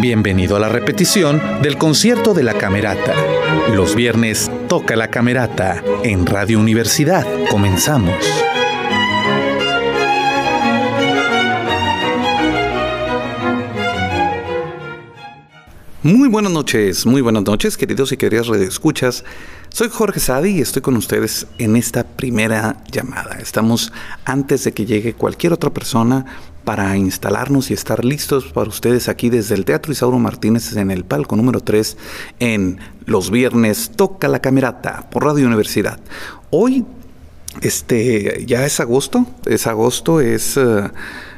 Bienvenido a la repetición del concierto de la Camerata. Los viernes toca la Camerata en Radio Universidad. Comenzamos. Muy buenas noches, muy buenas noches, queridos y queridas radioescuchas. Soy Jorge Sadi y estoy con ustedes en esta primera llamada. Estamos antes de que llegue cualquier otra persona para instalarnos y estar listos para ustedes aquí desde el Teatro Isauro Martínez en el palco número 3 en los viernes Toca la Camerata por Radio Universidad. Hoy este ya es agosto, es agosto, es uh,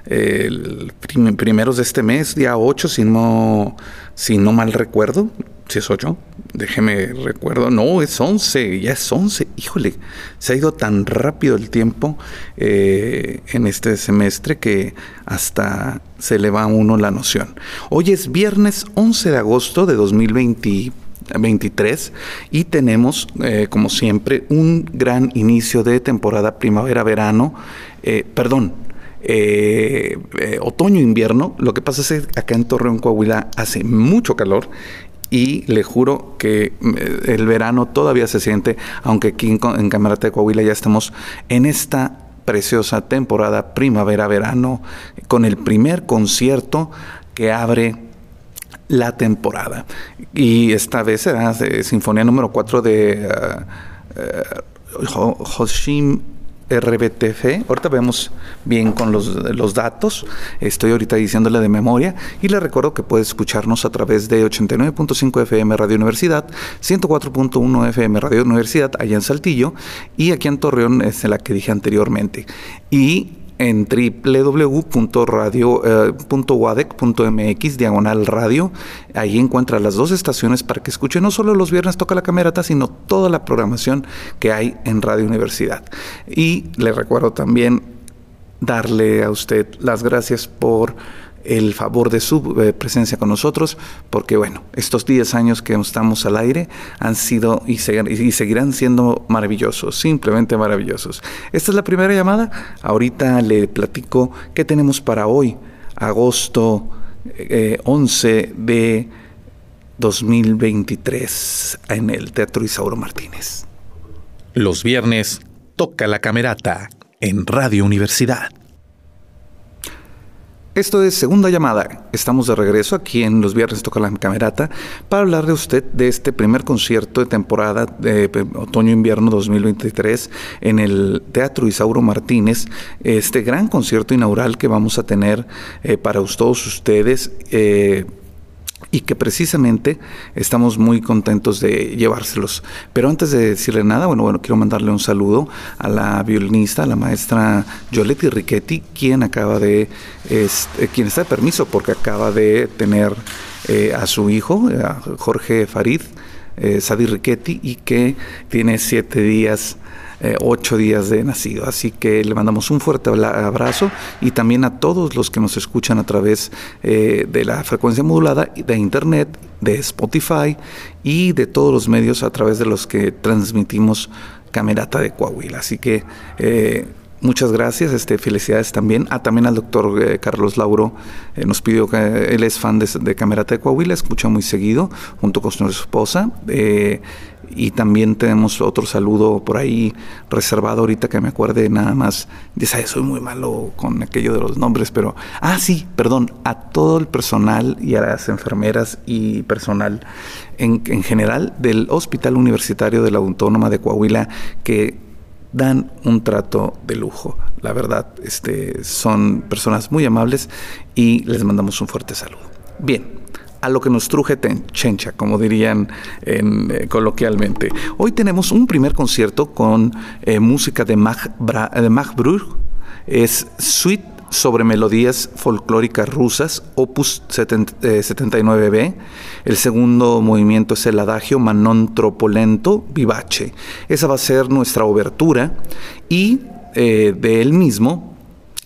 el primeros de este mes, día 8, si no, si no mal recuerdo, si es 8, déjeme recuerdo, no, es 11, ya es 11, híjole, se ha ido tan rápido el tiempo eh, en este semestre que hasta se le va a uno la noción. Hoy es viernes 11 de agosto de 2023 y tenemos, eh, como siempre, un gran inicio de temporada primavera-verano, eh, perdón, eh, eh, otoño-invierno. Lo que pasa es que acá en Torreón, Coahuila, hace mucho calor y le juro que eh, el verano todavía se siente, aunque aquí en, Camarata de Coahuila ya estamos en esta preciosa temporada primavera-verano con el primer concierto que abre la temporada. Y esta vez será Sinfonía número 4 de uh, uh, Hoshim RBTF. Ahorita vemos bien con los, los, datos. Estoy ahorita diciéndole de memoria. Y le recuerdo que puede escucharnos a través de 89.5 FM Radio Universidad, 104.1 FM Radio Universidad, allá en Saltillo. Y aquí en Torreón es la que dije anteriormente. Y en www.radio.wadec.mx diagonal radio. Ahí encuentra las dos estaciones para que escuche no solo los viernes toca la camerata, sino toda la programación que hay en Radio Universidad. Y le recuerdo también darle a usted las gracias por el favor de su eh, presencia con nosotros, porque bueno, estos 10 años que estamos al aire han sido y, seguirán siendo maravillosos, simplemente maravillosos. Esta es la primera llamada, ahorita le platico qué tenemos para hoy, agosto eh, 11 de 2023 en el Teatro Isauro Martínez. Los viernes toca la camerata en Radio Universidad. Esto es Segunda Llamada. Estamos de regreso aquí en los viernes Toca la Camerata para hablar de usted de este primer concierto de temporada de otoño-invierno 2023 en el Teatro Isauro Martínez. Este gran concierto inaugural que vamos a tener eh, para todos ustedes. Eh, y que precisamente estamos muy contentos de llevárselos. Pero antes de decirle nada, bueno, bueno, quiero mandarle un saludo a la violinista, a la maestra Yoletti Riquetti, quien acaba de, este, quien está de permiso porque acaba de tener eh, a su hijo, a Jorge Farid, eh, Sadi Riquetti, y que tiene siete días eh, ocho días de nacido. Así que le mandamos un fuerte abrazo y también a todos los que nos escuchan a través eh, de la frecuencia modulada de Internet, de Spotify y de todos los medios a través de los que transmitimos Camerata de Coahuila. Así que eh, Muchas gracias, este, felicidades también. Ah, también al doctor Carlos Lauro nos pidió que él es fan de, Camerata de Coahuila, escucha muy seguido, junto con su esposa. Y también tenemos otro saludo por ahí reservado ahorita que me acuerde nada más. Sabes, soy muy malo con aquello de los nombres, pero. Ah, sí, perdón, a todo el personal y a las enfermeras y personal en, en general del Hospital Universitario de la Autónoma de Coahuila que dan un trato de lujo. La verdad, este, son personas muy amables y les mandamos un fuerte saludo. Bien, a lo que nos truje chencha, como dirían eh, coloquialmente. Hoy tenemos un primer concierto con eh, música de Mach, Mach Brugh. Es Suite sobre melodías folclóricas rusas, opus 79b. Eh, el segundo movimiento es el adagio Manon Tropolento Vivace. Esa va a ser nuestra obertura y de él mismo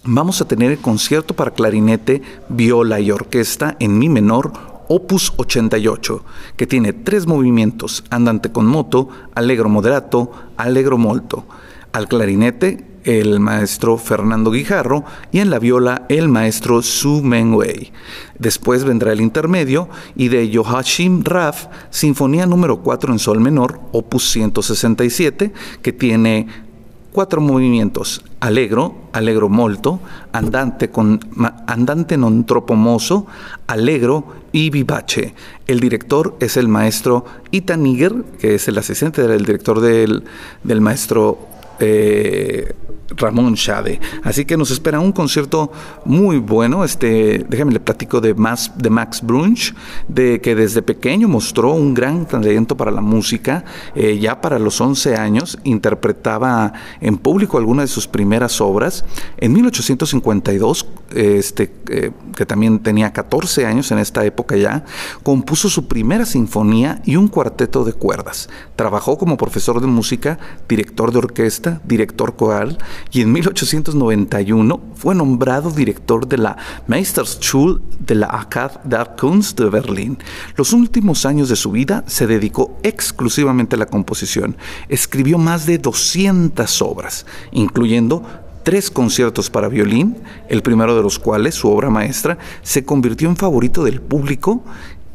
vamos a tener el concierto para clarinete, viola y orquesta en mi menor Opus 88, que tiene tres movimientos, andante con moto, allegro moderato, allegro molto. Al clarinete el maestro Fernando Guijarro y en la viola el maestro Su Mengwei. Después vendrá el intermedio y de Joachim Raff, Sinfonía número 4 en Sol menor, opus 167, que tiene cuatro movimientos: allegro, allegro molto, andante con andante non troppo mozo, allegro y vivace. El director es el maestro Ita Niger, que es el asistente del director del, del maestro eh, Ramón Shade. Así que nos espera un concierto muy bueno. Este, déjame le platico de, Max, de Max Brunch, de que desde pequeño mostró un gran talento para la música. Eh, ya para los 11 años interpretaba en público algunas de sus primeras obras. En 1852, este, eh, que también tenía 14 años en esta época ya, compuso su primera sinfonía y un cuarteto de cuerdas. Trabajó como profesor de música, director de orquesta, director coral y en 1891 fue nombrado director de la Meisterschule de la Acad der Kunst de Berlín. Los últimos años de su vida se dedicó exclusivamente a la composición. Escribió más de 200 obras, incluyendo tres conciertos para violín, el primero de los cuales, su obra maestra, se convirtió en favorito del público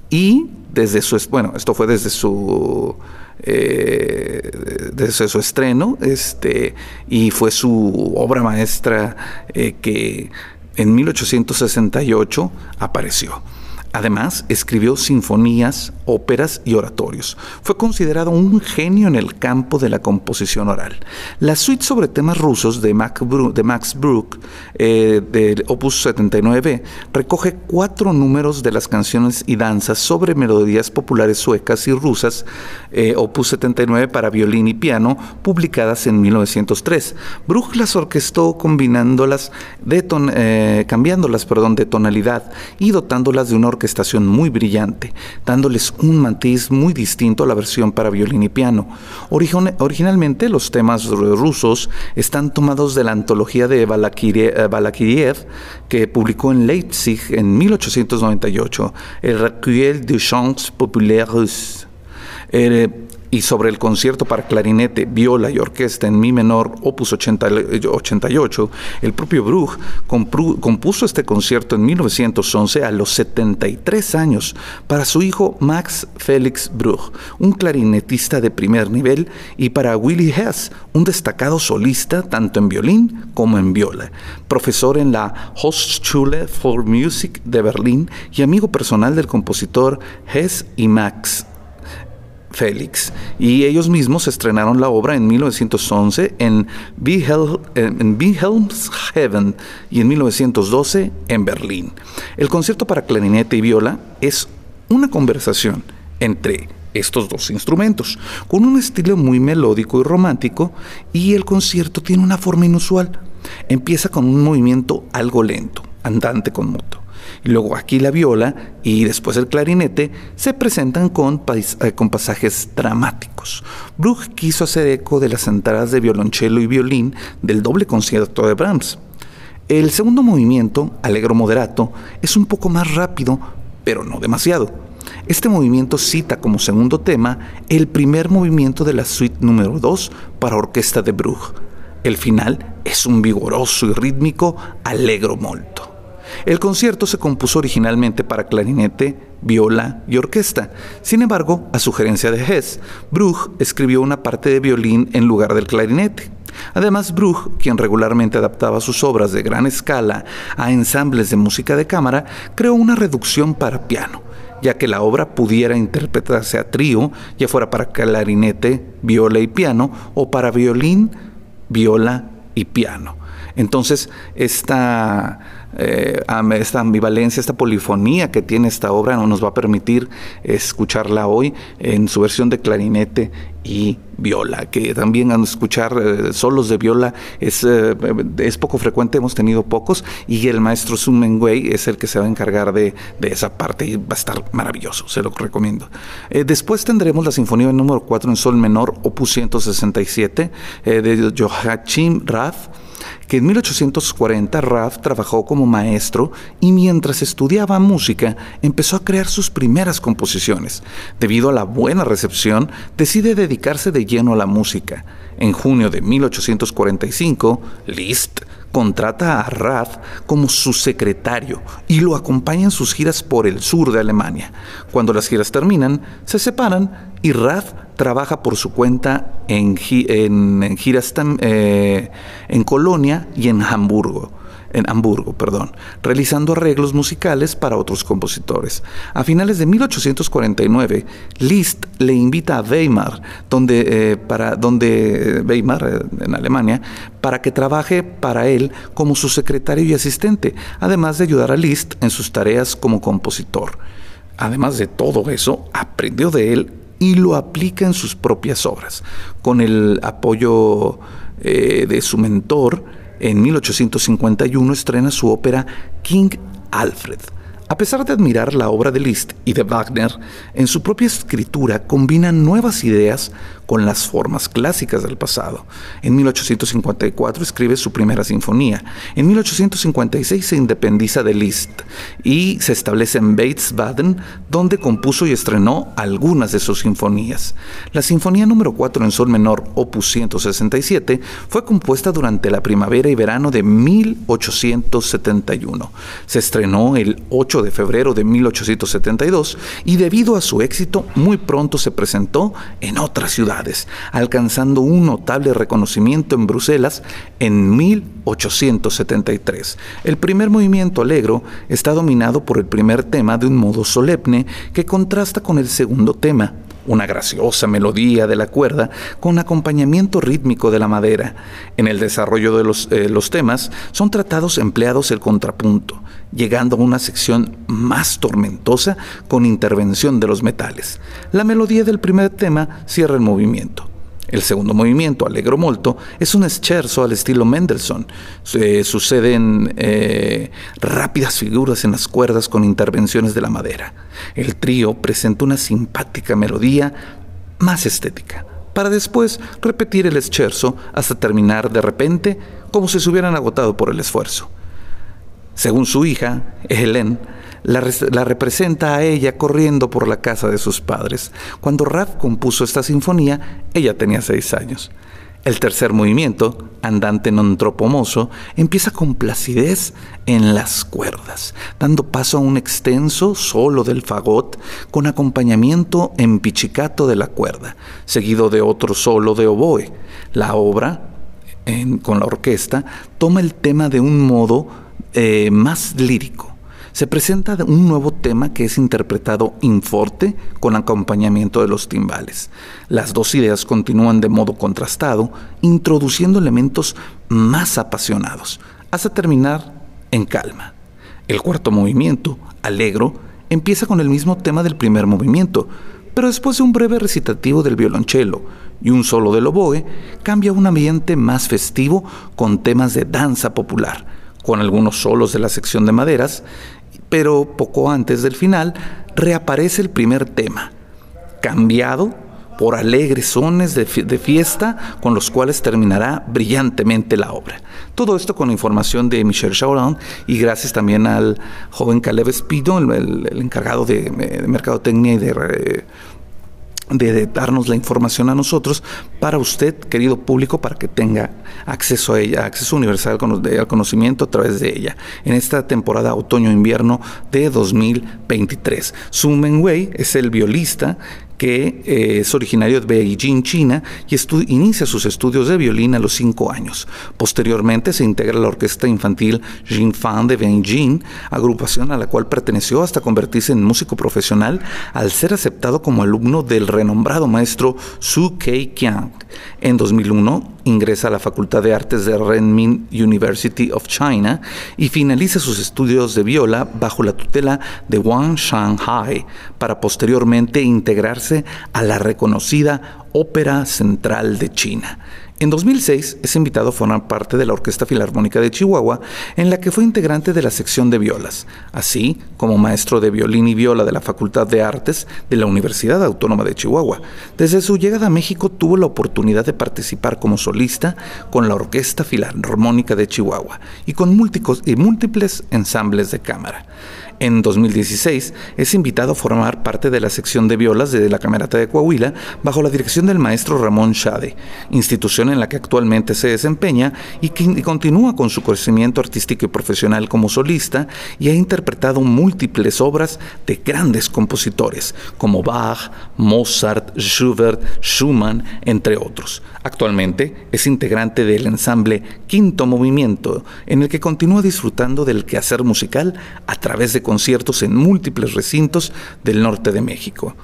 y desde su, bueno, esto fue desde su eh, desde su estreno, este, y fue su obra maestra eh, que en 1868 apareció. Además, escribió sinfonías, óperas y oratorios. Fue considerado un genio en el campo de la composición oral. La suite sobre temas rusos de, Max Bruch, eh, del Opus 79, recoge cuatro números de las canciones y danzas sobre melodías populares suecas y rusas, eh, Opus 79 para violín y piano, publicadas en 1903. Bruch las orquestó combinándolas, de eh, cambiándolas perdón, de tonalidad y dotándolas de una orquesta estación muy brillante, dándoles un matiz muy distinto a la versión para violín y piano. originalmente los temas rusos están tomados de la antología de Balakiriev eh, que publicó en Leipzig en 1898, el Recueil de chants populaires. Eh, y sobre el concierto para clarinete, viola y orquesta en mi menor, opus 88, el propio Bruch compuso este concierto en 1911 a los 73 años para su hijo Max Felix Bruch, un clarinetista de primer nivel, y para Willy Hess, un destacado solista tanto en violín como en viola, profesor en la Hochschule for Music de Berlín y amigo personal del compositor Hess y Max Félix, y ellos mismos estrenaron la obra en 1911 en Wilhelmshaven y en 1912 en Berlín. El concierto para clarinete y viola es una conversación entre estos dos instrumentos, con un estilo muy melódico y romántico, y el concierto tiene una forma inusual. Empieza con un movimiento algo lento, andante con moto luego aquí la viola y después el clarinete se presentan con, eh, pasajes dramáticos. Bruch quiso hacer eco de las entradas de violonchelo y violín del doble concierto de Brahms. El segundo movimiento, Allegro Moderato, es un poco más rápido, pero no demasiado. Este movimiento cita como segundo tema el primer movimiento de la suite número 2 para orquesta de Bruch. El final es un vigoroso y rítmico Allegro molto. El concierto se compuso originalmente para clarinete, viola y orquesta. Sin embargo, a sugerencia de Hess, Bruch escribió una parte de violín en lugar del clarinete. Además, Bruch, quien regularmente adaptaba sus obras de gran escala a ensambles de música de cámara, creó una reducción para piano, ya que la obra pudiera interpretarse a trío, ya fuera para clarinete, viola y piano, o para violín, viola y piano. Entonces, esta eh, esta ambivalencia, esta polifonía que tiene esta obra no nos va a permitir escucharla hoy en su versión de clarinete y viola, que también escuchar eh, solos de viola es, eh, es poco frecuente, hemos tenido pocos, y el maestro Sun Mengwei es el que se va a encargar de, de, esa parte y va a estar maravilloso, se lo recomiendo. después tendremos la Sinfonía número 4 en Sol menor, opus 167, de Joachim Rath, que en 1840 Raff trabajó como maestro y mientras estudiaba música empezó a crear sus primeras composiciones. Debido a la buena recepción, decide dedicarse de lleno a la música. En junio de 1845, Liszt contrata a Raff como su secretario y lo acompaña en sus giras por el sur de Alemania. Cuando las giras terminan, se separan y Raff trabaja por su cuenta en, giras eh, en Colonia y en Hamburgo en Hamburgo, perdón, realizando arreglos musicales para otros compositores. A finales de 1849, Liszt le invita a Weimar, donde, eh, para, donde eh, Weimar, eh, en Alemania, para que trabaje para él como su secretario y asistente, además de ayudar a Liszt en sus tareas como compositor. Además de todo eso, aprendió de él y lo aplica en sus propias obras, con el apoyo de su mentor, en 1851 estrena su ópera King Alfred, a pesar de admirar la obra de Liszt y de Wagner, en su propia escritura combina nuevas ideas con las formas clásicas del pasado. En 1854 escribe su primera sinfonía. En 1856 se independiza de Liszt y se establece en Bates-Baden, donde compuso y estrenó algunas de sus sinfonías. La Sinfonía número 4 en sol menor, opus 167, fue compuesta durante la primavera y verano de 1871. Se estrenó el 8 de febrero de 1872 y debido a su éxito muy pronto se presentó en otras alcanzando un notable reconocimiento en Bruselas en 1873. El primer movimiento alegro está dominado por el primer tema de un modo solemne que contrasta con el segundo tema, una graciosa melodía de la cuerda con acompañamiento rítmico de la madera. En el desarrollo de los, eh, los, temas son tratados empleados el contrapunto, llegando a una sección más tormentosa con intervención de los metales. La melodía del primer tema cierra el movimiento. El segundo movimiento, Allegro Molto, es un scherzo al estilo Mendelssohn. suceden eh, rápidas figuras en las cuerdas con intervenciones de la madera. El trío presenta una simpática melodía más estética, para después repetir el scherzo hasta terminar de repente como si se hubieran agotado por el esfuerzo. Según su hija, Helen, la, representa a ella corriendo por la casa de sus padres. Cuando Raff compuso esta sinfonía, ella tenía seis años. El tercer movimiento, andante non tropomoso, empieza con placidez en las cuerdas, dando paso a un extenso solo del fagot con acompañamiento en pichicato de la cuerda, seguido de otro solo de oboe. La obra, con la orquesta, toma el tema de un modo eh, más lírico se presenta un nuevo tema que es interpretado in forte con acompañamiento de los timbales. Las dos ideas continúan de modo contrastado, introduciendo elementos más apasionados, hasta terminar en calma. El cuarto movimiento, alegro, empieza con el mismo tema del primer movimiento, pero después de un breve recitativo del violonchelo y un solo del oboe, cambia a un ambiente más festivo con temas de danza popular, con algunos solos de la sección de maderas pero poco antes del final reaparece el primer tema, cambiado por alegres sones de, fiesta con los cuales terminará brillantemente la obra. Todo esto con información de Michel Chauran y gracias también al joven Caleb Espido, el, encargado de, de mercadotecnia y de de darnos la información a nosotros para usted, querido público, para que tenga acceso a ella, acceso universal al conocimiento a través de ella, en esta temporada otoño-invierno de 2023. Su Wei es el violista que eh, es originario de Beijing, China, y inicia sus estudios de violín a los cinco años. Posteriormente se integra a la orquesta infantil Fan de Beijing, agrupación a la cual perteneció hasta convertirse en músico profesional al ser aceptado como alumno del renombrado maestro Su Kei Qiang. En 2001 ingresa a la Facultad de Artes de Renmin University of China y finaliza sus estudios de viola bajo la tutela de Wang Shanghai para posteriormente integrarse a la reconocida Ópera Central de China. En 2006 es invitado a formar parte de la Orquesta Filarmónica de Chihuahua, en la que fue integrante de la sección de violas, así como maestro de violín y viola de la Facultad de Artes de la Universidad Autónoma de Chihuahua. Desde su llegada a México tuvo la oportunidad de participar como solista con la Orquesta Filarmónica de Chihuahua y con múltiples ensambles de cámara. En 2016 es invitado a formar parte de la sección de violas de la Camerata de Coahuila bajo la dirección del maestro Ramón Shade, institución en la que actualmente se desempeña y que continúa con su crecimiento artístico y profesional como solista y ha interpretado múltiples obras de grandes compositores como Bach, Mozart, Schubert, Schumann, entre otros. Actualmente es integrante del ensamble Quinto Movimiento, en el que continúa disfrutando del quehacer musical a través de conciertos en múltiples recintos del norte de México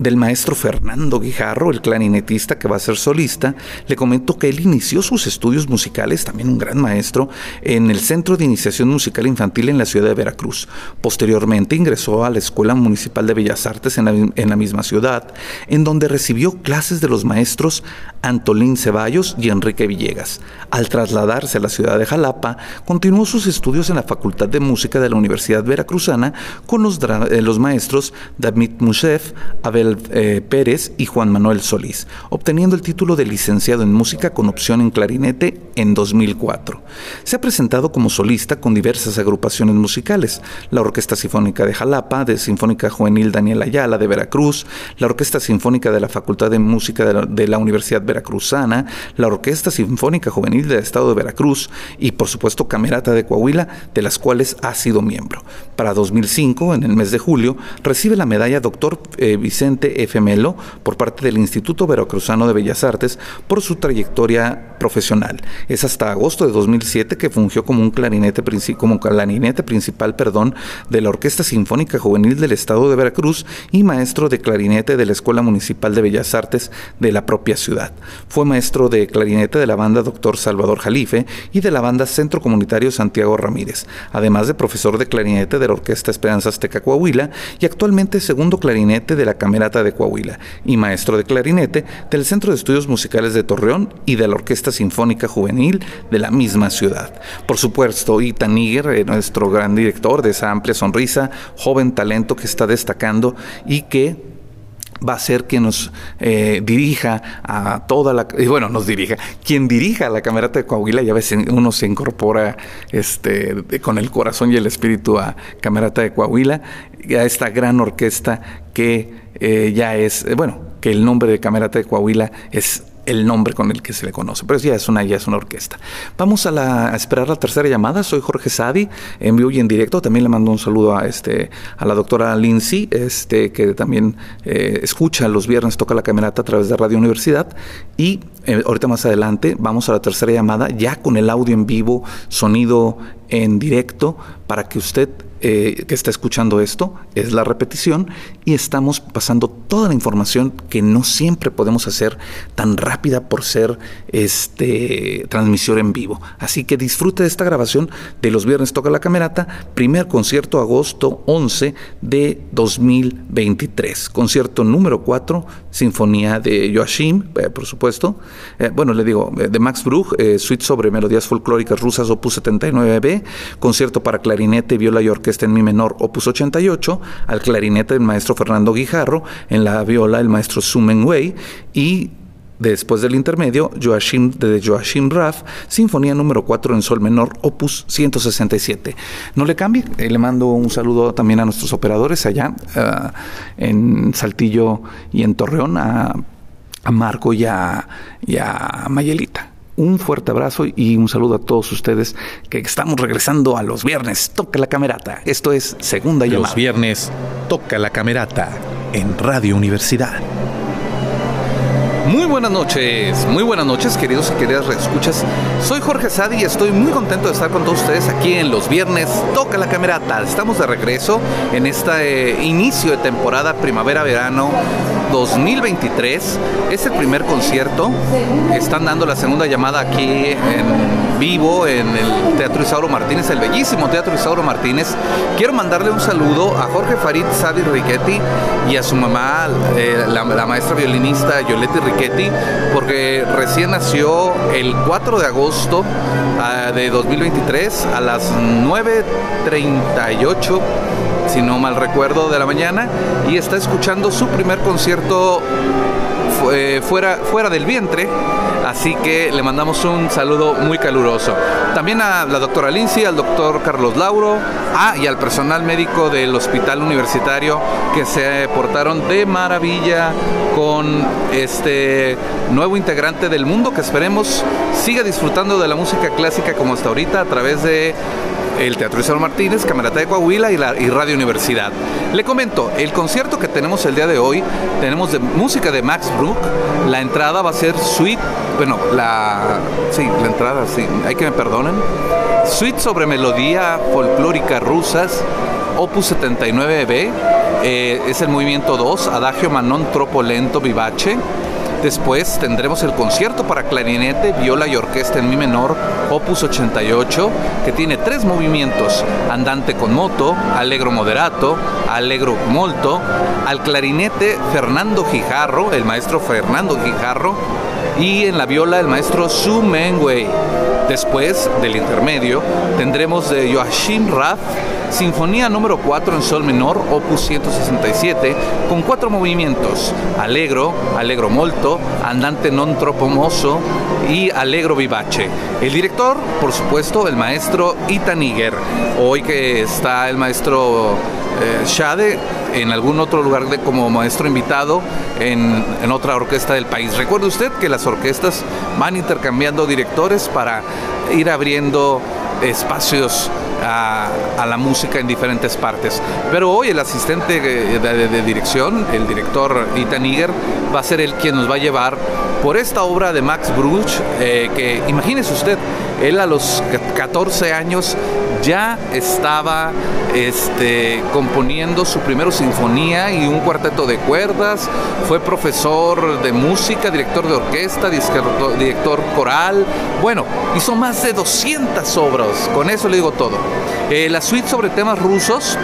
del maestro Fernando Guijarro, el clarinetista que va a ser solista, le comentó que él inició sus estudios musicales, también un gran maestro, en el Centro de Iniciación Musical Infantil en la ciudad de Veracruz. Posteriormente ingresó a la Escuela Municipal de Bellas Artes en la, en la misma ciudad, en donde recibió clases de los maestros Antolín Ceballos y Enrique Villegas. Al trasladarse a la ciudad de Jalapa, continuó sus estudios en la Facultad de Música de la Universidad Veracruzana con los, eh, maestros David Mushef, Abel eh, Pérez y Juan Manuel Solís, obteniendo el título de licenciado en música con opción en clarinete en 2004. Se ha presentado como solista con diversas agrupaciones musicales, la Orquesta Sinfónica de Jalapa, de Sinfónica Juvenil Daniel Ayala de Veracruz, la Orquesta Sinfónica de la Facultad de Música de la, Universidad Veracruzana, la Orquesta Sinfónica Juvenil del Estado de Veracruz y por supuesto Camerata de Coahuila, de las cuales ha sido miembro. Para 2005, en el mes de julio, recibe la medalla Doctor eh, Vicente F. Melo por parte del Instituto Veracruzano de Bellas Artes por su trayectoria profesional. Es hasta agosto de 2007 que fungió como un clarinete, clarinete principal perdón, de la Orquesta Sinfónica Juvenil del Estado de Veracruz y maestro de clarinete de la Escuela Municipal de Bellas Artes de la propia ciudad. Fue maestro de clarinete de la banda Doctor Salvador Jalife y de la banda Centro Comunitario Santiago Ramírez, además de profesor de clarinete de la Orquesta Esperanza Azteca Coahuila y actualmente segundo clarinete de la Cámara de Coahuila y maestro de clarinete del Centro de Estudios Musicales de Torreón y de la Orquesta Sinfónica Juvenil de la misma ciudad. Por supuesto, Ita Níger, eh, nuestro gran director de esa amplia sonrisa, joven talento que está destacando y que va a ser quien nos eh, dirija a toda la y bueno nos dirija quien dirija a la camerata de Coahuila ya ves uno se incorpora este con el corazón y el espíritu a camerata de Coahuila a esta gran orquesta que eh, ya es, eh, bueno, que el nombre de Camerata de Coahuila es el nombre con el que se le conoce, pero ya es una, ya es una orquesta. Vamos a, esperar la tercera llamada. Soy Jorge Sadi, en vivo y en directo. También le mando un saludo a este a la doctora Lindsay, este que también eh, escucha los viernes toca la camerata a través de Radio Universidad y ahorita más adelante vamos a la tercera llamada ya con el audio en vivo, sonido en directo para que usted eh, que está escuchando esto, es la repetición y estamos pasando toda la información que no siempre podemos hacer tan rápida por ser este transmisión en vivo. Así que disfrute de esta grabación de los viernes toca la camerata, primer concierto agosto 11 de 2023, concierto número 4, Sinfonía de Joachim, eh, por supuesto. Eh, bueno, le digo, de Max Bruch, suite sobre melodías folclóricas rusas opus 79b, concierto para clarinete, viola y orquesta está en mi menor, opus 88, al clarinete del maestro Fernando Guijarro, en la viola el maestro Sumen Wei y Después del intermedio, Joachim de Joachim Raff, Sinfonía número 4 en Sol menor, opus 167. No le cambie, eh, le mando un saludo también a nuestros operadores allá ah, en Saltillo y en Torreón, a, Marco y a Mayelita. Un fuerte abrazo y un saludo a todos ustedes que estamos regresando a los viernes. Toca la camerata. Esto es Segunda Llamada. Los viernes, Toca la camerata en Radio Universidad. Muy buenas noches, muy buenas noches queridos y queridas escuchas. Soy Jorge Sadi y estoy muy contento de estar con todos ustedes aquí en los viernes Toca la Camerata. Estamos de regreso en este inicio de temporada primavera-verano 2023. Es el primer concierto. Están dando la segunda llamada aquí en vivo en el Teatro Isauro Martínez, el bellísimo Teatro Isauro Martínez. Quiero mandarle un saludo a Jorge Farid Sadi Riquetti y a su mamá, eh, la, maestra violinista Yoletti Riquetti, porque recién nació el 4 de agosto ah, de 2023 a las 9.38 si no mal recuerdo, de la mañana y está escuchando su primer concierto eh, fuera, fuera del vientre. Así que le mandamos un saludo muy caluroso. También a la doctora Lindsay, al doctor Carlos Lauro, ah, y al personal médico del hospital universitario que se portaron de maravilla con este nuevo integrante del mundo que esperemos siga disfrutando de la música clásica como hasta ahorita a través de el Teatro Isabel Martínez, Camerata de Coahuila y, Radio Universidad. Le comento, el concierto que tenemos el día de hoy, tenemos de música de Max Bruch, la entrada va a ser Suite, bueno, la, sí, la entrada, sí, hay que me perdonen, Suite sobre melodía folclórica rusas, Opus 79B, eh, es el movimiento 2, Adagio Manon Tropo Lento Vivace, Después tendremos el concierto para clarinete, viola y orquesta en mi menor, opus 88, que tiene tres movimientos, andante con moto, allegro moderato, allegro molto, al clarinete Fernando Gijarro, el maestro Fernando Gijarro, y en la viola el maestro Su Mengwei. Después del intermedio tendremos de Joachim Raff Sinfonía número 4 en Sol menor, opus 167, con cuatro movimientos: Allegro, Allegro molto, Andante non troppo mosso y Allegro vivace. El director, por supuesto, el maestro Ita Niger. Hoy que está el maestro eh, Shade en algún otro lugar de, como maestro invitado en, en, otra orquesta del país. Recuerde usted que las orquestas van intercambiando directores para ir abriendo espacios a, la música en diferentes partes. Pero hoy el asistente de, dirección, el director Ethan Niger, va a ser el quien nos va a llevar por esta obra de Max Bruch, eh, que imagínese usted, él a los 14 años ya estaba este, componiendo su primera sinfonía y un cuarteto de cuerdas, fue profesor de música, director de orquesta, director coral, bueno, hizo más de 200 obras, con eso le digo todo. Eh, la suite sobre temas rusos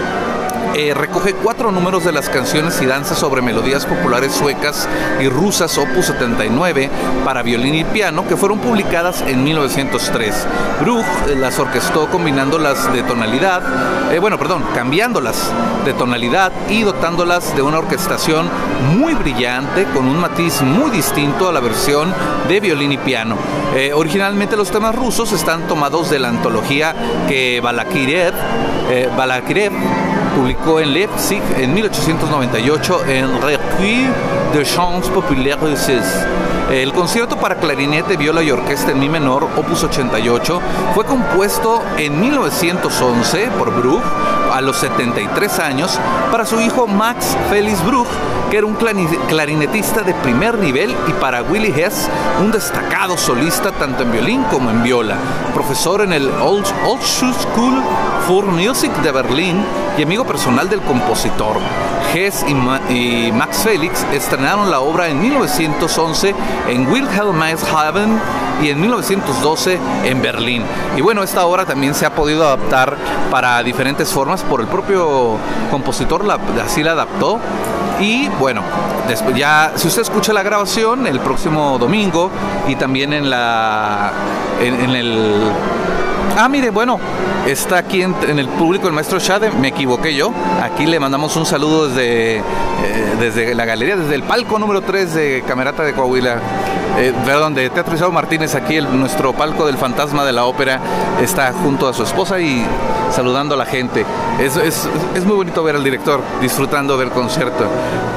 eh, recoge cuatro números de las canciones y danzas sobre melodías populares suecas y rusas Opus 79 para violín y piano que fueron publicadas en 1903. Bruch eh, las orquestó combinándolas de tonalidad, eh, bueno, perdón, cambiándolas de tonalidad y dotándolas de una orquestación muy brillante con un matiz muy distinto a la versión de violín y piano. originalmente los temas rusos están tomados de la antología que Balakirev, Balakirev publicó en Leipzig en 1898 en Recueil de Chants Populaires. El concierto para clarinete, viola y orquesta en mi menor, opus 88, fue compuesto en 1911 por Bruch a los 73 años para su hijo Max Felix Bruch, que era un clarinetista de primer nivel, y para Willy Hess, un destacado solista tanto en violín como en viola, profesor en el Old, Old School for Music de Berlín y amigo personal del compositor. Hess y, Max Felix estrenaron la obra en 1911 en Wilhelmshaven y en 1912 en Berlín. Y bueno, esta obra también se ha podido adaptar para diferentes formas por el propio compositor, así la adaptó. Y bueno, después ya, si usted escucha la grabación el próximo domingo y también en la en el Ah, mire, bueno, está aquí en, el público el maestro Shade, me equivoqué yo. Aquí le mandamos un saludo desde, eh, desde la galería, desde el palco número 3 de Camerata de Coahuila. Eh, perdón, de Teatro Isao Martínez, aquí nuestro palco del fantasma de la ópera está junto a su esposa y saludando a la gente. Es, es, es muy bonito ver al director disfrutando del concierto.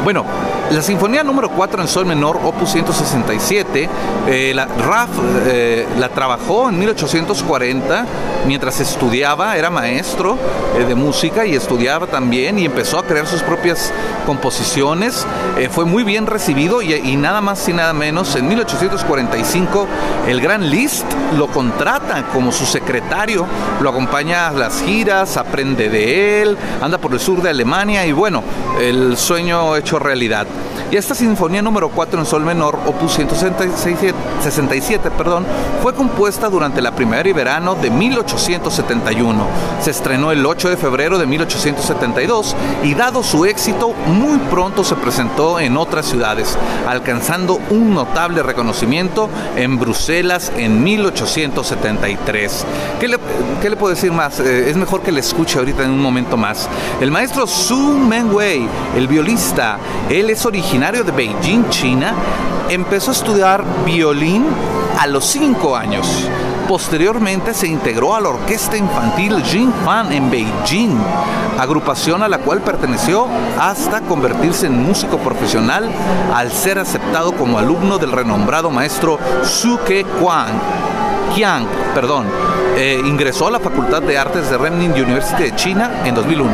Bueno, la Sinfonía número 4 en Sol menor, opus 167, eh, la, Raff eh, la trabajó en 1840 mientras estudiaba, era maestro eh, de música y estudiaba también y empezó a crear sus propias composiciones. fue muy bien recibido y, y, nada más y nada menos en 18 1845, el gran Liszt lo contrata como su secretario, lo acompaña a las giras, aprende de él, anda por el sur de Alemania y bueno, el sueño hecho realidad. Y esta sinfonía número 4 en sol menor, opus 167, perdón, fue compuesta durante la primavera y verano de 1871. Se estrenó el 8 de febrero de 1872 y dado su éxito, muy pronto se presentó en otras ciudades, alcanzando un notable reconocimiento en Bruselas en 1873. ¿Qué le, qué le puedo decir más? Eh, es mejor que le escuche ahorita en un momento más. El maestro Su Menwei, el violista, él es original de Beijing, China, empezó a estudiar violín a los 5 años. Posteriormente se integró a la orquesta infantil Jin Fan en Beijing, agrupación a la cual perteneció hasta convertirse en músico profesional al ser aceptado como alumno del renombrado maestro Suke Kwang. Qiang, perdón, eh, ingresó a la Facultad de Artes de Renmin University de China en 2001.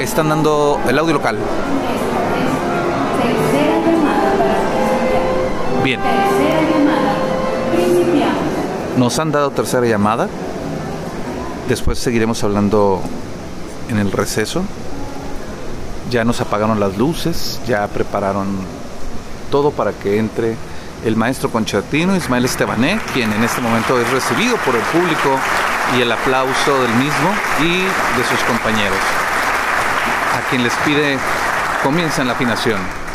Están dando el audio local. Bien. Nos han dado tercera llamada. Después seguiremos hablando en el receso. Ya nos apagaron las luces, ya prepararon todo para que entre el maestro concertino Ismael Estebané, quien en este momento es recibido por el público y el aplauso del mismo y de sus compañeros, a quien les pide comiencen la afinación.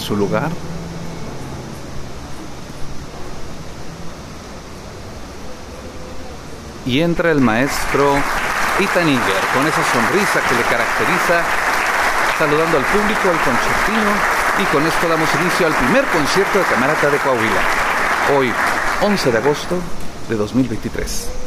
Su lugar. Y entra el maestro Ethan Inger con esa sonrisa que le caracteriza, saludando al público, al concertino, y con esto damos inicio al primer concierto de Camarata de Coahuila, hoy 11 de agosto de 2023.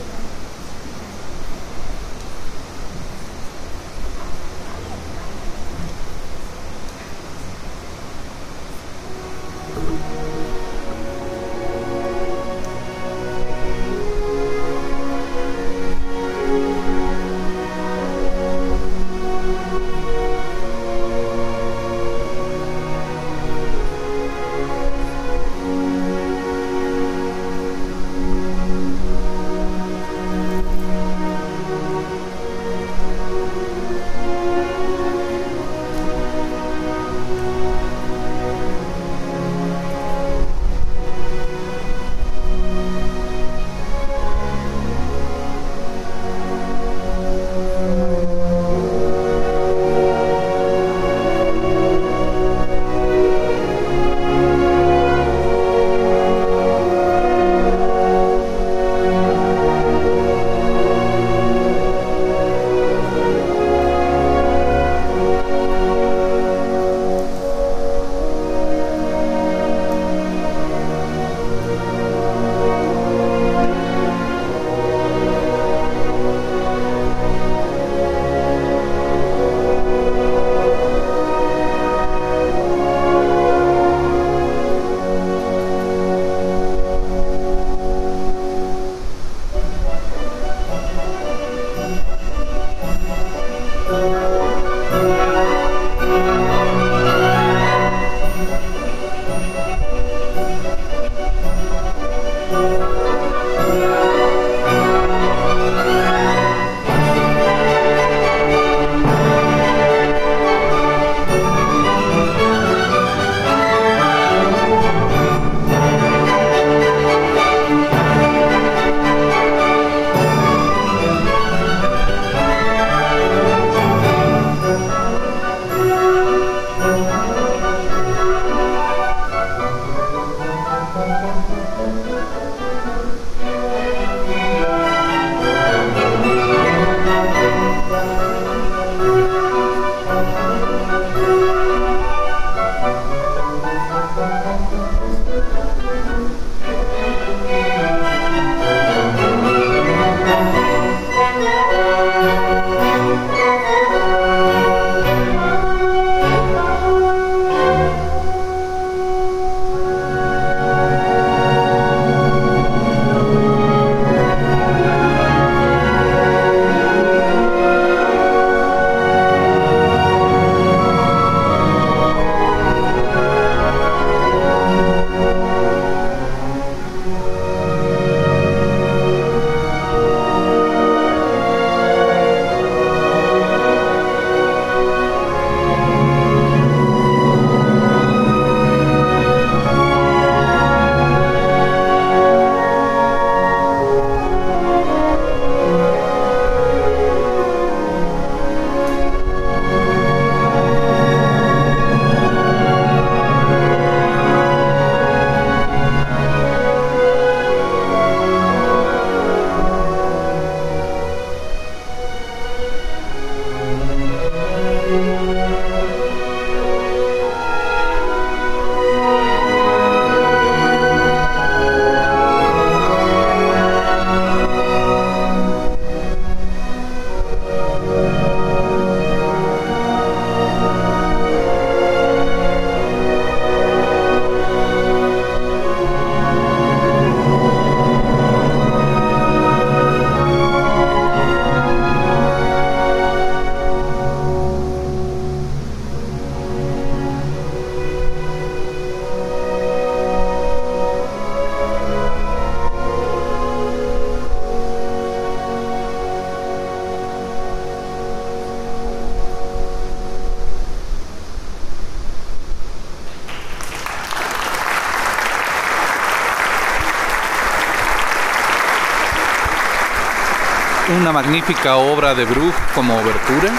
Una magnífica obra de Bruch como obertura.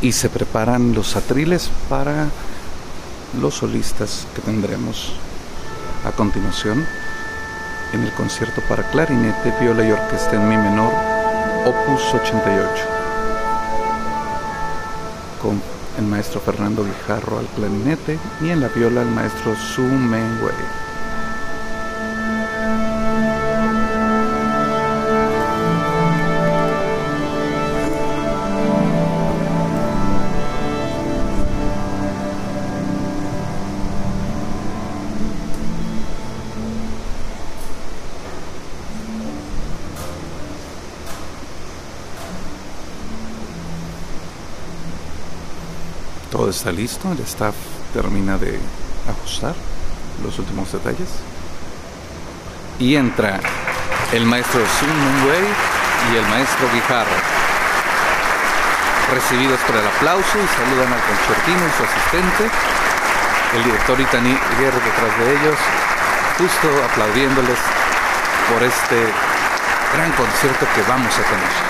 y se preparan los atriles para los solistas que tendremos a continuación en el concierto para clarinete, viola y orquesta en mi menor, opus 88, con el maestro Fernando Guijarro al clarinete y en la viola el maestro Su Meng Wei. Listo, el staff termina de ajustar los últimos detalles. Y entra el maestro Sun Wei y el maestro Guijarro. Recibidos por el aplauso y saludan al concertino y su asistente. El director Itani Guerra detrás de ellos, justo aplaudiéndoles por este gran concierto que vamos a tener.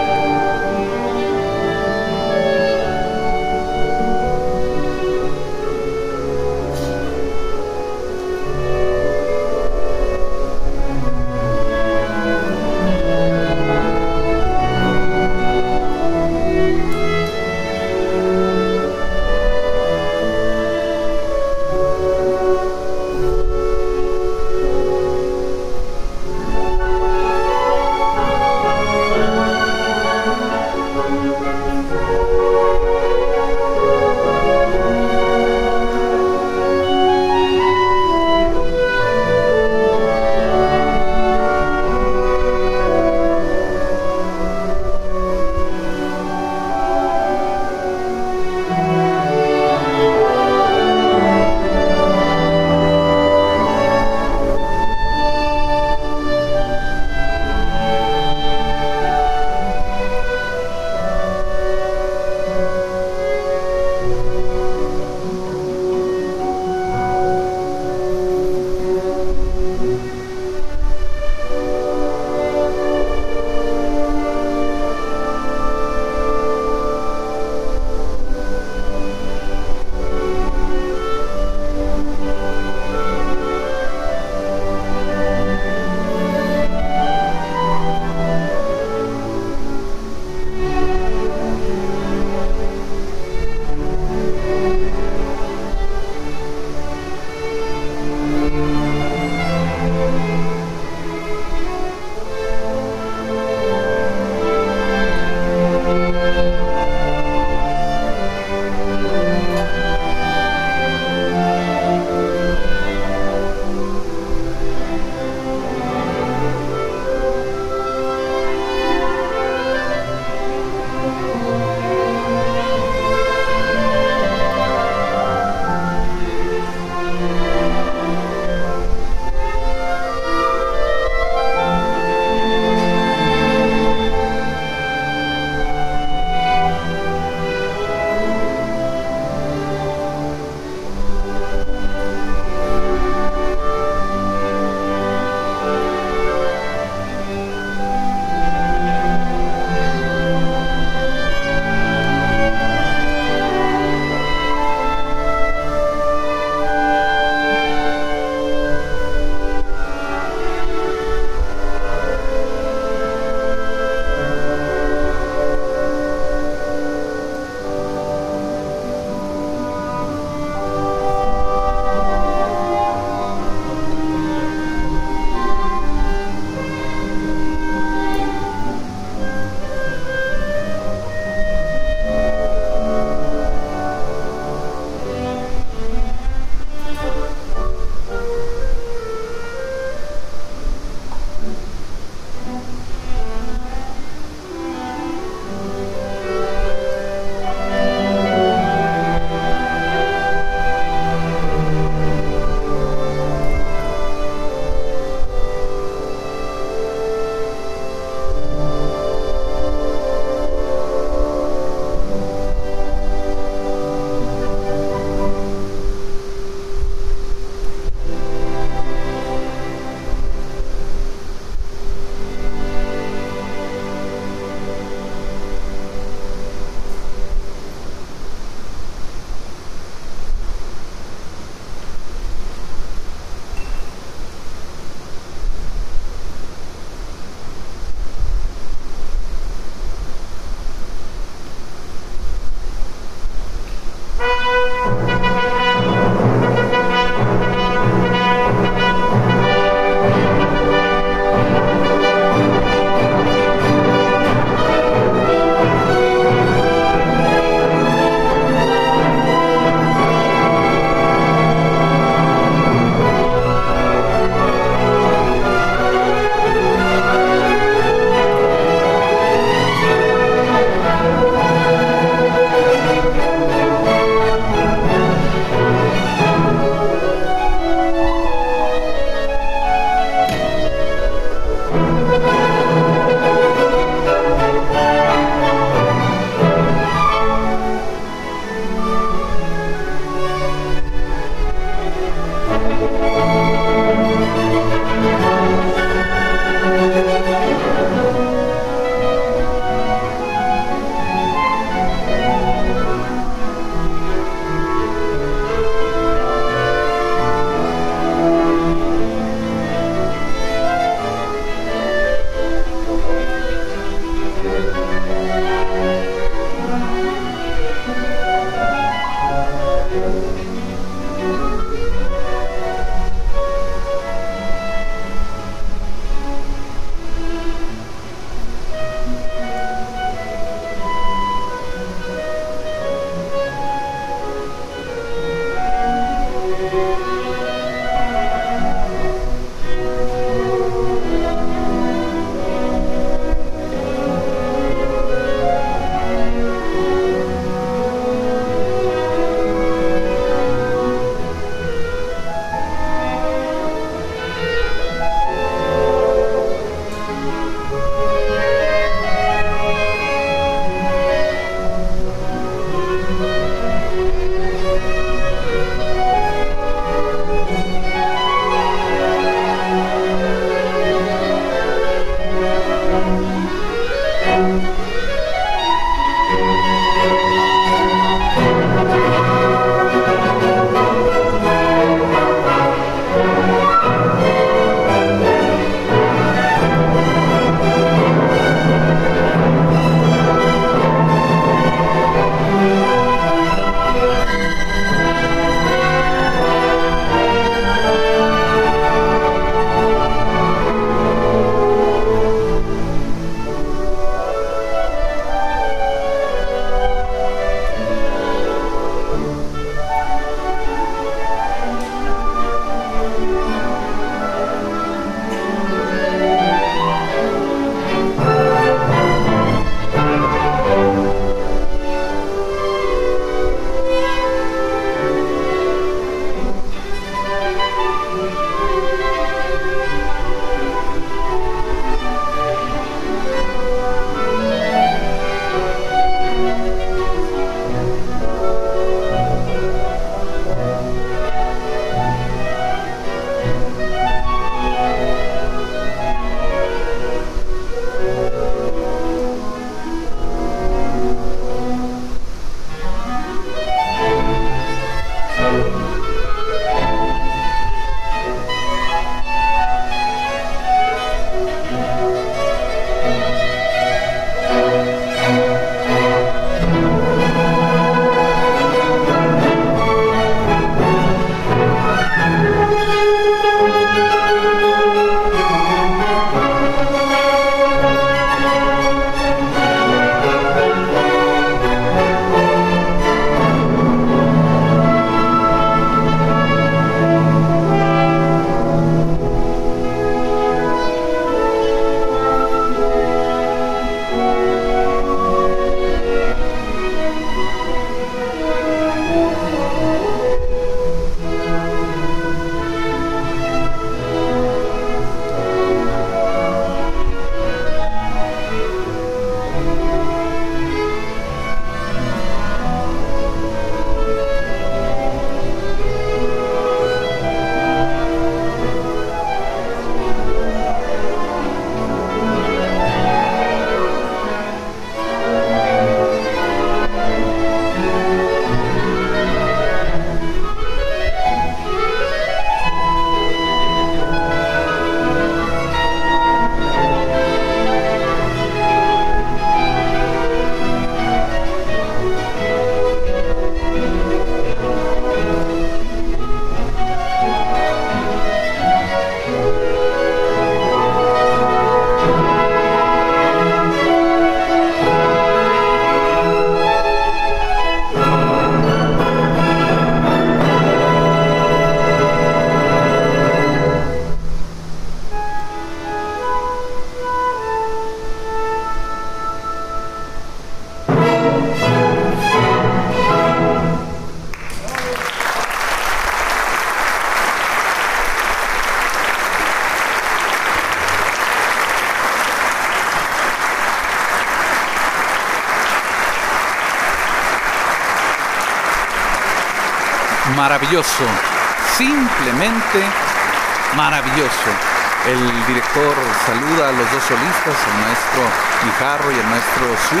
Saluda a los dos solistas, el maestro Guijarro y el maestro Su,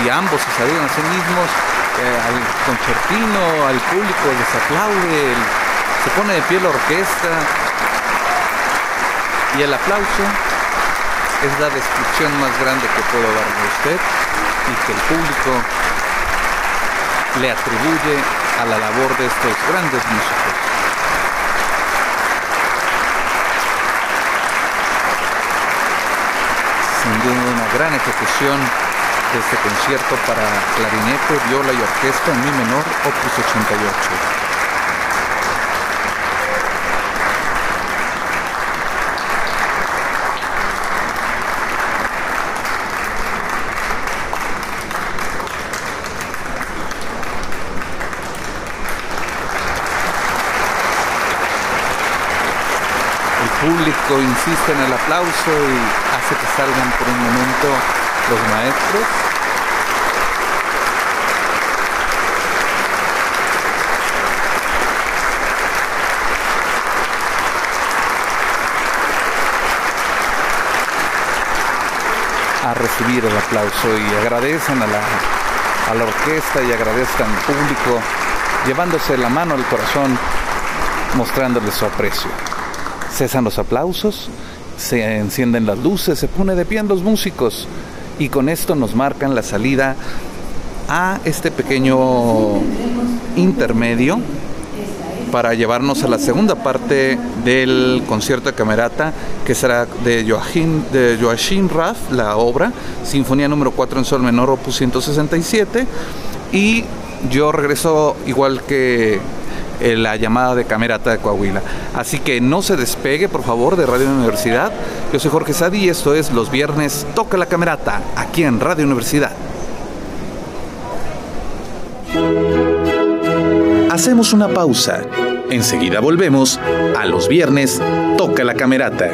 y ambos se saludan a sí mismos. Eh, al concertino, al público les aplaude, se pone de pie la orquesta y el aplauso es la descripción más grande que puedo darle a usted y que el público le atribuye a la labor de estos grandes músicos. Sin duda una gran ejecución de este concierto para clarinete, viola y orquesta en mi menor, opus 88. público insiste en el aplauso y que salgan por un momento los maestros. a recibir el aplauso y agradecen a la, a la orquesta y agradecen al público llevándose la mano al corazón mostrándoles su aprecio cesan los aplausos, se encienden las luces, se pone de pie los músicos y con esto nos marcan la salida a este pequeño intermedio para llevarnos a la segunda parte del concierto de camerata que será de Joachim, de Joachim Raff, la obra, Sinfonía número 4 en Sol menor, opus 167 y yo regreso igual que eh, la llamada de Camerata de Coahuila. Así que no se despegue, por favor, de Radio Universidad. Yo soy Jorge Sadi y esto es Los Viernes Toca la Camerata, aquí en Radio Universidad. Hacemos una pausa. Enseguida volvemos a Los Viernes Toca la Camerata.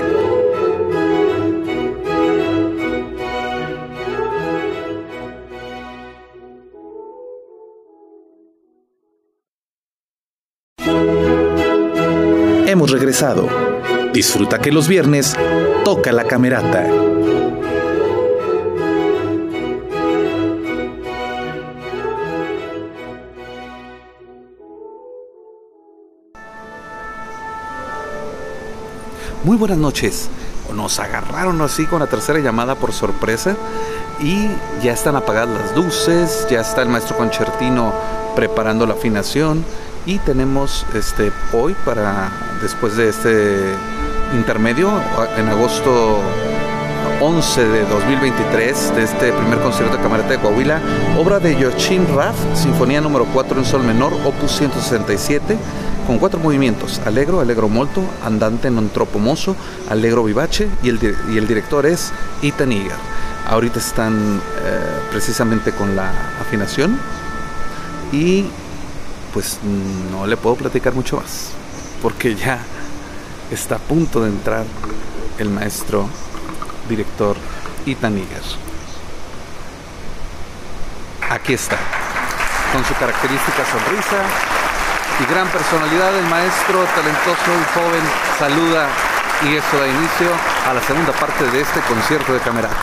Disfruta que los viernes toca la camerata. Muy buenas noches. Nos agarraron así con la tercera llamada por sorpresa y ya están apagadas las luces, ya está el maestro concertino preparando la afinación y tenemos este hoy para después de este intermedio en agosto 11 de 2023 de este primer concierto de camareta de Coahuila, obra de Joachim Raff, Sinfonía número 4 en sol menor, opus 167, con cuatro movimientos, alegro, alegro molto, andante non troppo mozo, alegro vivace y el, y el director es Ethan Iger. Ahorita están eh, precisamente con la afinación y pues no le puedo platicar mucho más, porque ya está a punto de entrar el maestro director Ethan Iger. Aquí está, con su característica sonrisa y gran personalidad, el maestro talentoso y joven saluda y eso da inicio a la segunda parte de este concierto de camerata.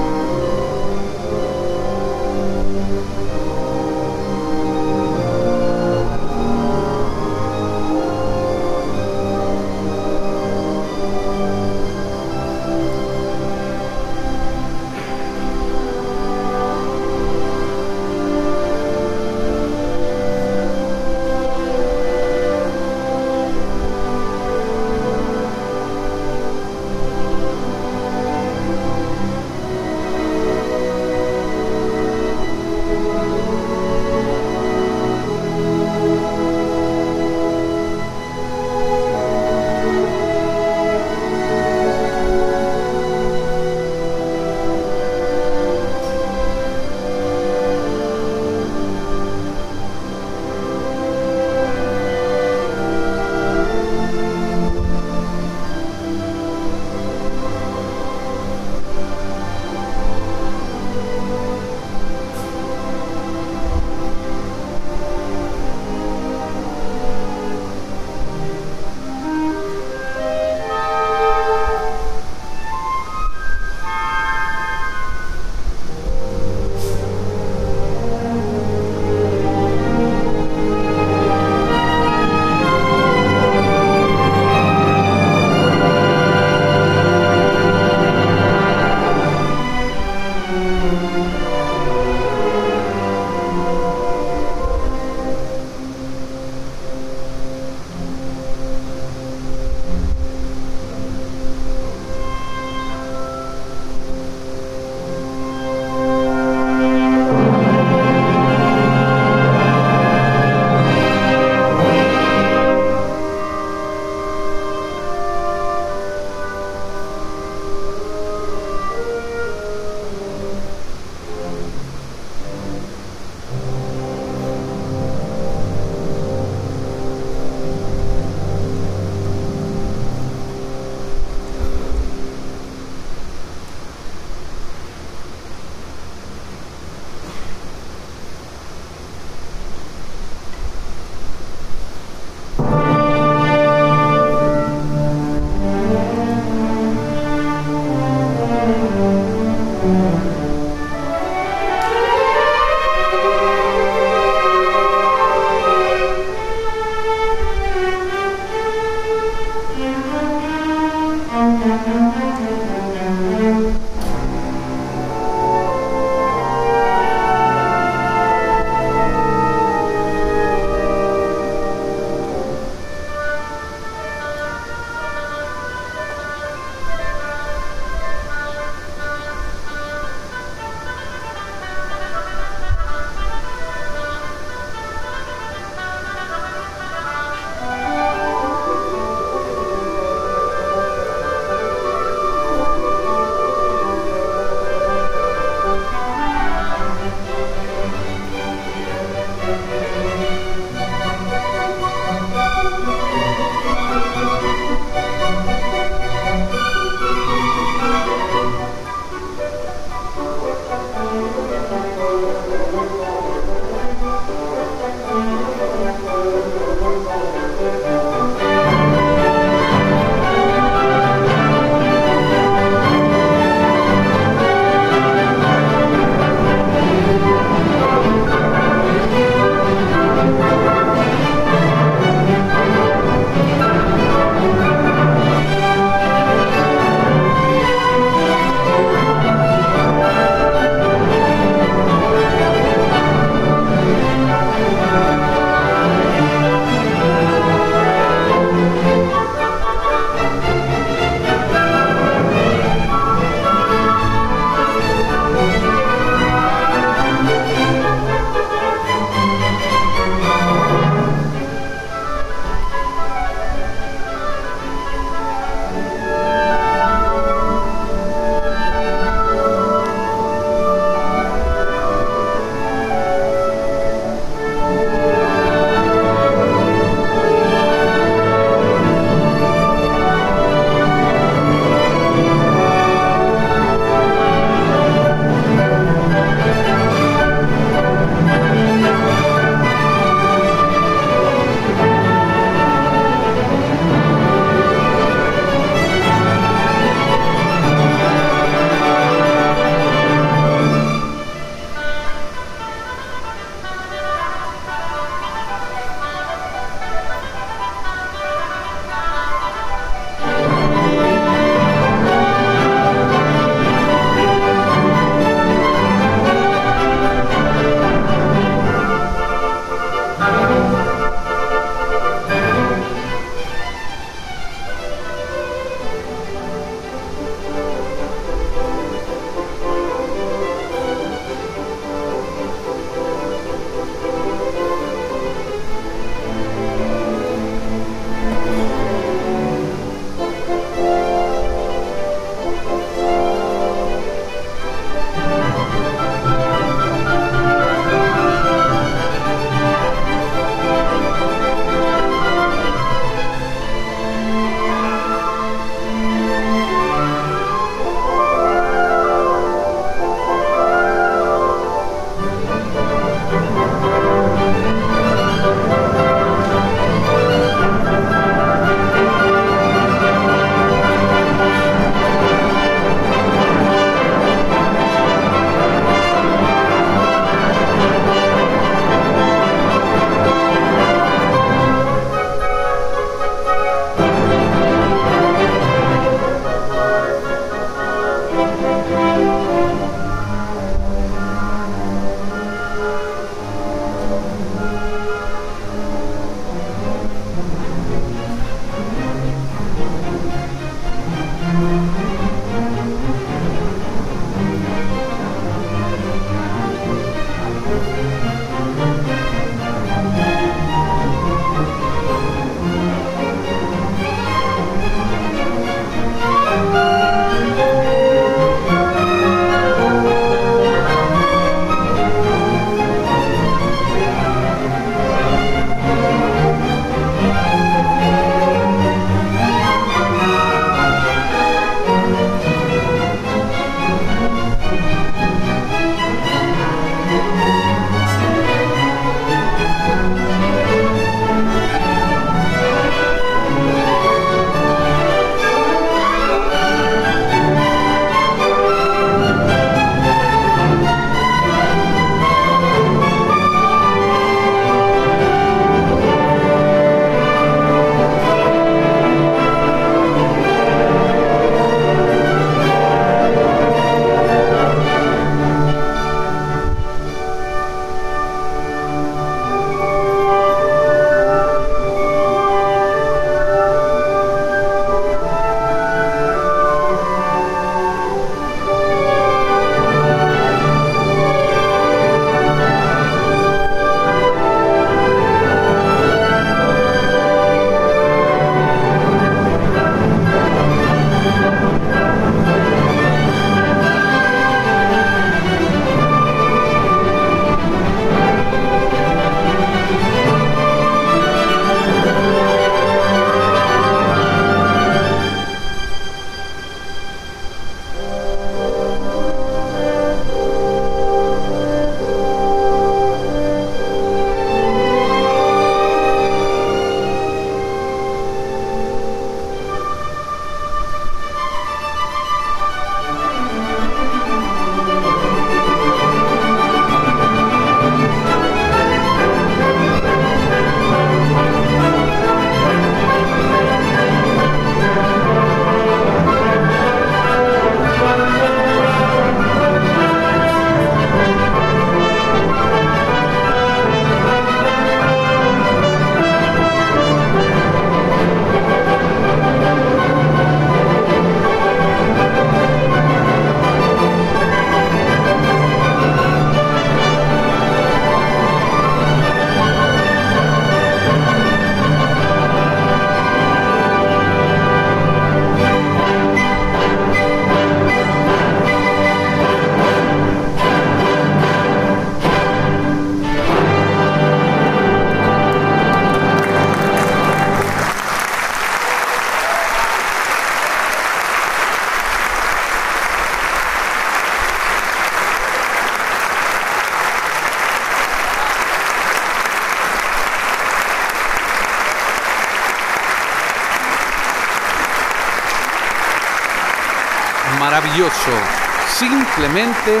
Simplemente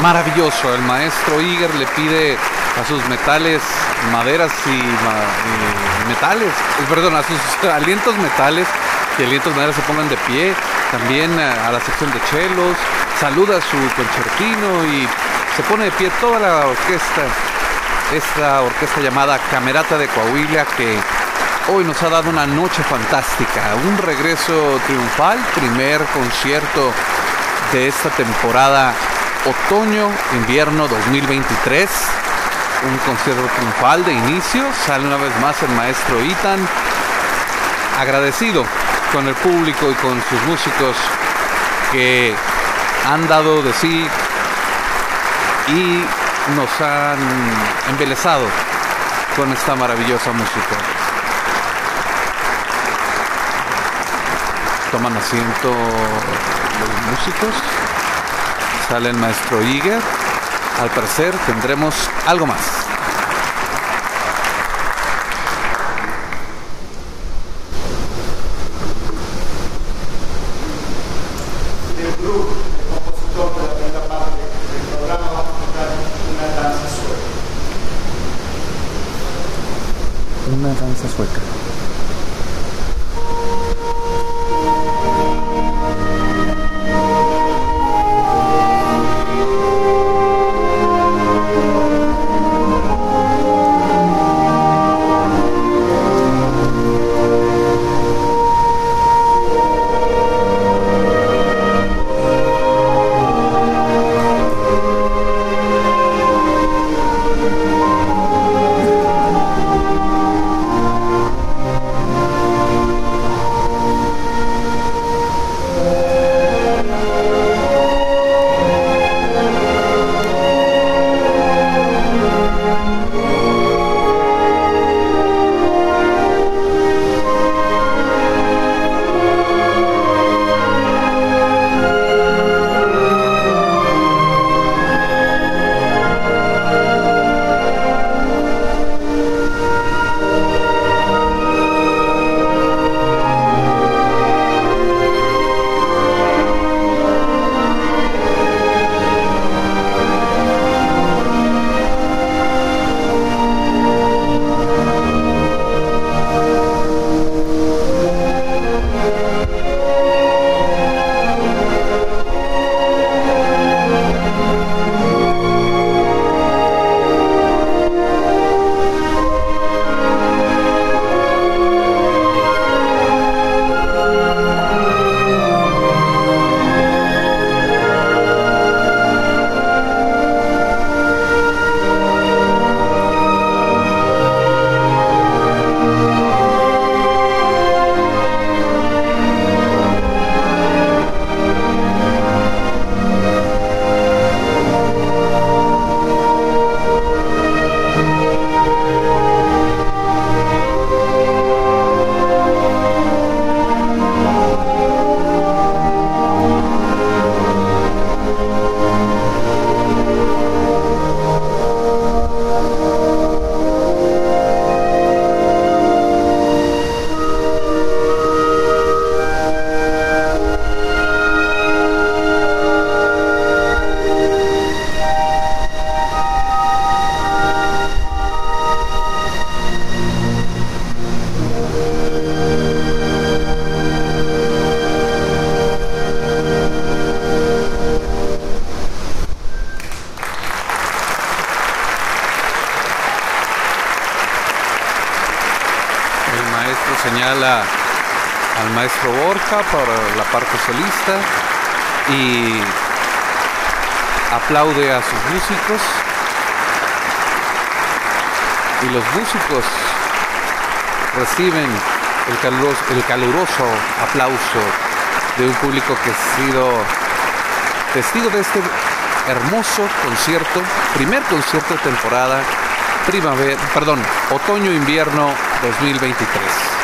maravilloso. El maestro Iger le pide a sus metales, maderas y, metales, eh, perdón, a sus alientos metales y alientos maderas se pongan de pie. También a, la sección de chelos, saluda a su concertino y se pone de pie toda la orquesta, esta orquesta llamada Camerata de Coahuila que hoy nos ha dado una noche fantástica, un regreso triunfal, primer concierto de esta temporada otoño-invierno 2023. Un concierto triunfal de inicio, sale una vez más el maestro Itan, agradecido con el público y con sus músicos que han dado de sí y nos han embelezado con esta maravillosa música. Toman asiento los músicos. Sale el maestro Iger. Al parecer tendremos algo más. Para la parte solista y aplaude a sus músicos. Y los músicos reciben el caluroso, el caluroso aplauso de un público que ha sido testigo de este hermoso concierto, primer concierto de temporada primavera, perdón, otoño-invierno 2023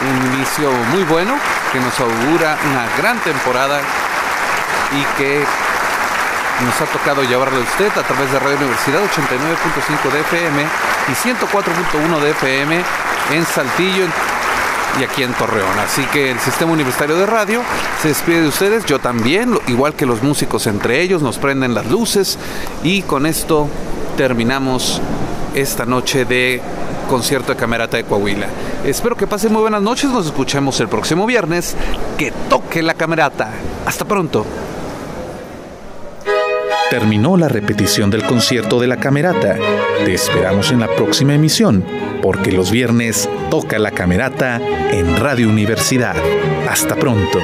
un inicio muy bueno que nos augura una gran temporada y que nos ha tocado llevarle a usted a través de Radio Universidad 89.5 de FM y 104.1 de FM en Saltillo y aquí en Torreón. Así que el Sistema Universitario de Radio se despide de ustedes, yo también, igual que los músicos entre ellos, nos prenden las luces y con esto terminamos esta noche de concierto de Camerata de Coahuila. Espero que pasen muy buenas noches, nos escuchemos el próximo viernes. Que toque la Camerata. Hasta pronto. Terminó la repetición del concierto de la Camerata. Te esperamos en la próxima emisión, porque los viernes toca la Camerata en Radio Universidad. Hasta pronto.